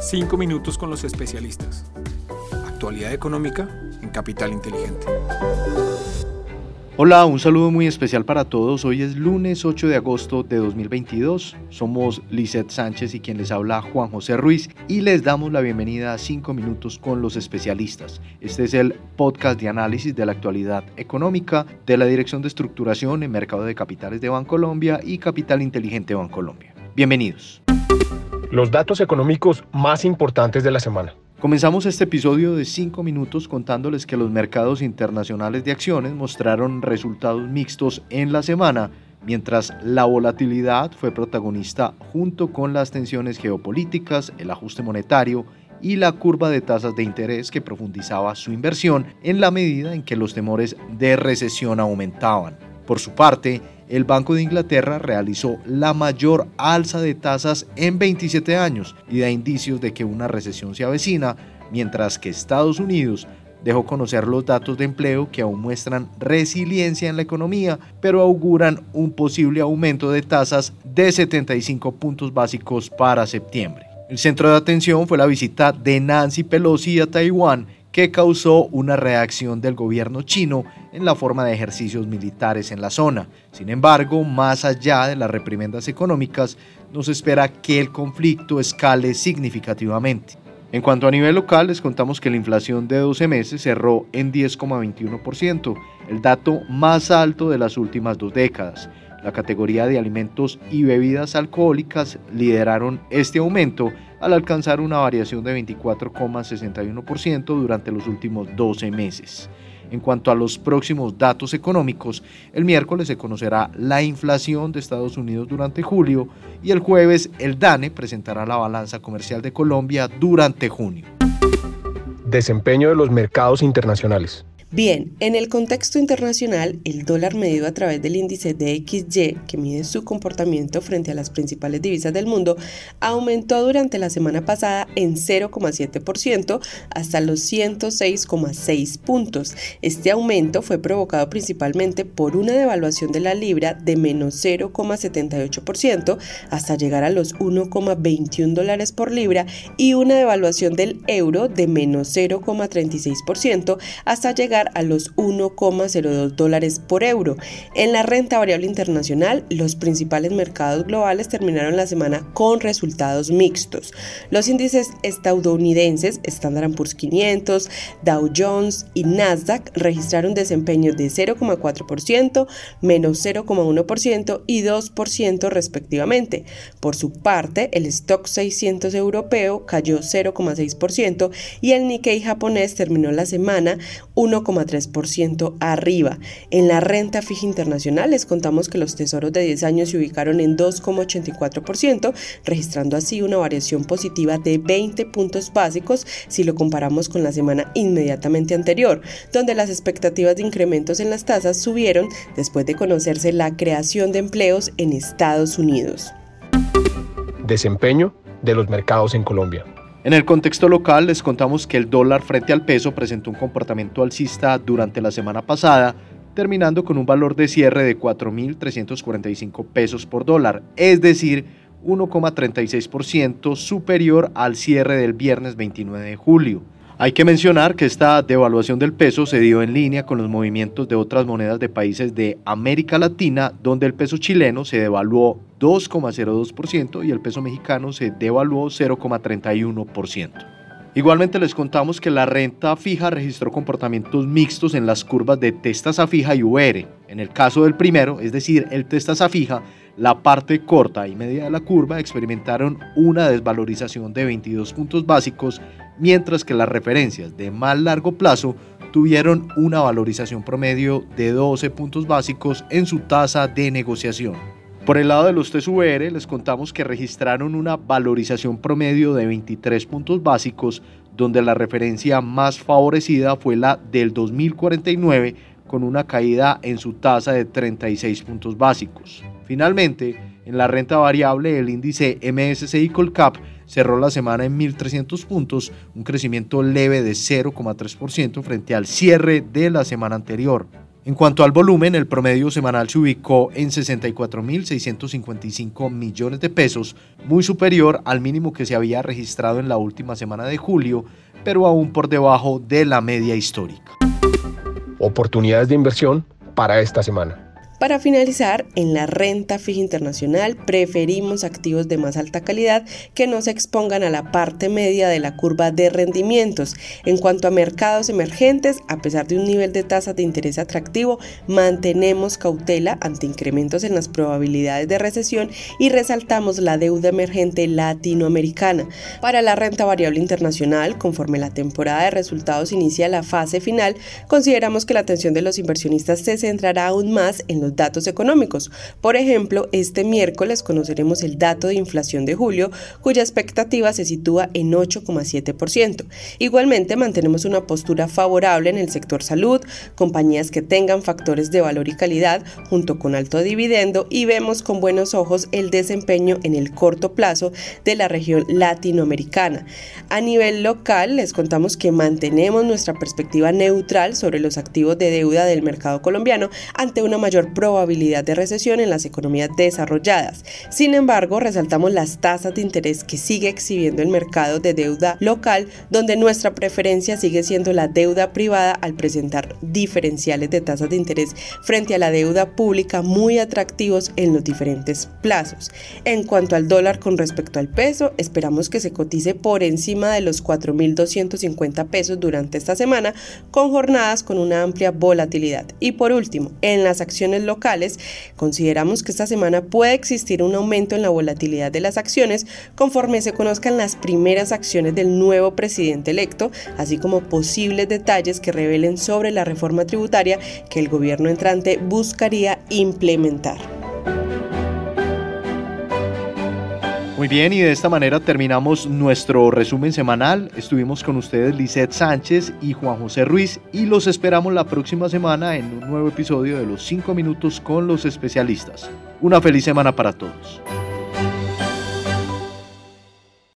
Cinco minutos con los especialistas. Actualidad económica en Capital Inteligente. Hola, un saludo muy especial para todos. Hoy es lunes 8 de agosto de 2022. Somos Lizeth Sánchez y quien les habla Juan José Ruiz y les damos la bienvenida a 5 minutos con los especialistas. Este es el podcast de análisis de la actualidad económica de la Dirección de Estructuración en Mercado de Capitales de Bancolombia y Capital Inteligente Bancolombia. Bienvenidos los datos económicos más importantes de la semana. Comenzamos este episodio de 5 minutos contándoles que los mercados internacionales de acciones mostraron resultados mixtos en la semana, mientras la volatilidad fue protagonista junto con las tensiones geopolíticas, el ajuste monetario y la curva de tasas de interés que profundizaba su inversión en la medida en que los temores de recesión aumentaban. Por su parte, el Banco de Inglaterra realizó la mayor alza de tasas en 27 años y da indicios de que una recesión se avecina, mientras que Estados Unidos dejó conocer los datos de empleo que aún muestran resiliencia en la economía, pero auguran un posible aumento de tasas de 75 puntos básicos para septiembre. El centro de atención fue la visita de Nancy Pelosi a Taiwán que causó una reacción del gobierno chino en la forma de ejercicios militares en la zona. Sin embargo, más allá de las reprimendas económicas, nos espera que el conflicto escale significativamente. En cuanto a nivel local, les contamos que la inflación de 12 meses cerró en 10,21%, el dato más alto de las últimas dos décadas. La categoría de alimentos y bebidas alcohólicas lideraron este aumento al alcanzar una variación de 24,61% durante los últimos 12 meses. En cuanto a los próximos datos económicos, el miércoles se conocerá la inflación de Estados Unidos durante julio y el jueves el DANE presentará la balanza comercial de Colombia durante junio. Desempeño de los mercados internacionales. Bien, en el contexto internacional, el dólar medido a través del índice DXY, que mide su comportamiento frente a las principales divisas del mundo, aumentó durante la semana pasada en 0,7% hasta los 106,6 puntos. Este aumento fue provocado principalmente por una devaluación de la libra de menos 0,78% hasta llegar a los 1,21 dólares por libra y una devaluación del euro de menos 0,36% hasta llegar a los 1,02 dólares por euro. En la renta variable internacional, los principales mercados globales terminaron la semana con resultados mixtos. Los índices estadounidenses, Standard Poor's 500, Dow Jones y Nasdaq registraron desempeños de 0,4%, menos 0,1% y 2% respectivamente. Por su parte, el stock 600 europeo cayó 0,6% y el Nikkei japonés terminó la semana 1, 3% arriba. En la renta fija internacional les contamos que los tesoros de 10 años se ubicaron en 2,84%, registrando así una variación positiva de 20 puntos básicos si lo comparamos con la semana inmediatamente anterior, donde las expectativas de incrementos en las tasas subieron después de conocerse la creación de empleos en Estados Unidos. Desempeño de los mercados en Colombia. En el contexto local les contamos que el dólar frente al peso presentó un comportamiento alcista durante la semana pasada, terminando con un valor de cierre de 4.345 pesos por dólar, es decir, 1,36% superior al cierre del viernes 29 de julio. Hay que mencionar que esta devaluación del peso se dio en línea con los movimientos de otras monedas de países de América Latina, donde el peso chileno se devaluó 2,02% y el peso mexicano se devaluó 0,31%. Igualmente les contamos que la renta fija registró comportamientos mixtos en las curvas de testasa fija y UR. En el caso del primero, es decir, el testasa fija, la parte corta y media de la curva experimentaron una desvalorización de 22 puntos básicos mientras que las referencias de más largo plazo tuvieron una valorización promedio de 12 puntos básicos en su tasa de negociación. Por el lado de los TSVR les contamos que registraron una valorización promedio de 23 puntos básicos, donde la referencia más favorecida fue la del 2049 con una caída en su tasa de 36 puntos básicos. Finalmente, en la renta variable el índice MSCI Colcap cerró la semana en 1.300 puntos, un crecimiento leve de 0,3% frente al cierre de la semana anterior. En cuanto al volumen, el promedio semanal se ubicó en 64.655 millones de pesos, muy superior al mínimo que se había registrado en la última semana de julio, pero aún por debajo de la media histórica. Oportunidades de inversión para esta semana. Para finalizar, en la renta fija internacional preferimos activos de más alta calidad que no se expongan a la parte media de la curva de rendimientos. En cuanto a mercados emergentes, a pesar de un nivel de tasa de interés atractivo, mantenemos cautela ante incrementos en las probabilidades de recesión y resaltamos la deuda emergente latinoamericana. Para la renta variable internacional, conforme la temporada de resultados inicia la fase final, consideramos que la atención de los inversionistas se centrará aún más en los datos económicos. Por ejemplo, este miércoles conoceremos el dato de inflación de julio, cuya expectativa se sitúa en 8,7%. Igualmente, mantenemos una postura favorable en el sector salud, compañías que tengan factores de valor y calidad junto con alto dividendo y vemos con buenos ojos el desempeño en el corto plazo de la región latinoamericana. A nivel local, les contamos que mantenemos nuestra perspectiva neutral sobre los activos de deuda del mercado colombiano ante una mayor probabilidad de recesión en las economías desarrolladas. Sin embargo, resaltamos las tasas de interés que sigue exhibiendo el mercado de deuda local, donde nuestra preferencia sigue siendo la deuda privada al presentar diferenciales de tasas de interés frente a la deuda pública muy atractivos en los diferentes plazos. En cuanto al dólar con respecto al peso, esperamos que se cotice por encima de los 4.250 pesos durante esta semana, con jornadas con una amplia volatilidad. Y por último, en las acciones locales, consideramos que esta semana puede existir un aumento en la volatilidad de las acciones conforme se conozcan las primeras acciones del nuevo presidente electo, así como posibles detalles que revelen sobre la reforma tributaria que el gobierno entrante buscaría implementar. Muy bien, y de esta manera terminamos nuestro resumen semanal. Estuvimos con ustedes Lisette Sánchez y Juan José Ruiz y los esperamos la próxima semana en un nuevo episodio de Los 5 Minutos con los especialistas. Una feliz semana para todos.